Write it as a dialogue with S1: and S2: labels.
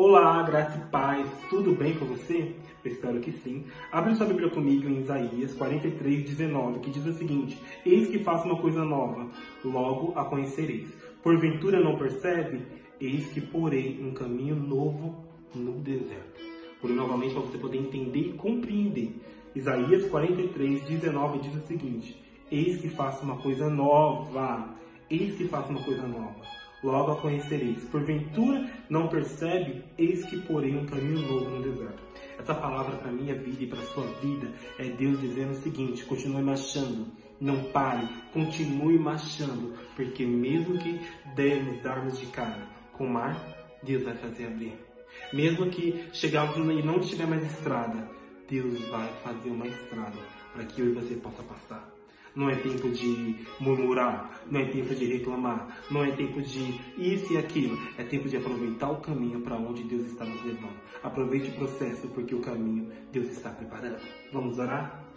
S1: Olá, graça e paz, tudo bem com você? Eu espero que sim. Abre sua Bíblia comigo em Isaías 43, 19, que diz o seguinte: Eis que faço uma coisa nova, logo a conhecereis. Porventura não percebe? Eis que porei um caminho novo no deserto. Por novamente para você poder entender e compreender. Isaías 43, 19 diz o seguinte: Eis que faço uma coisa nova. Eis que faço uma coisa nova logo a conhecereis. Porventura não percebe, eis que porém um caminho novo no deserto. Essa palavra para minha vida e para sua vida é Deus dizendo o seguinte: continue marchando, não pare, continue marchando, porque mesmo que dermos darmos de cara com o mar, Deus vai fazer abrir. Mesmo que chegarmos e não tiver mais estrada, Deus vai fazer uma estrada para que eu e você possa passar. Não é tempo de murmurar, não é tempo de reclamar, não é tempo de isso e aquilo. É tempo de aproveitar o caminho para onde Deus está nos levando. Aproveite o processo, porque o caminho Deus está preparando. Vamos orar?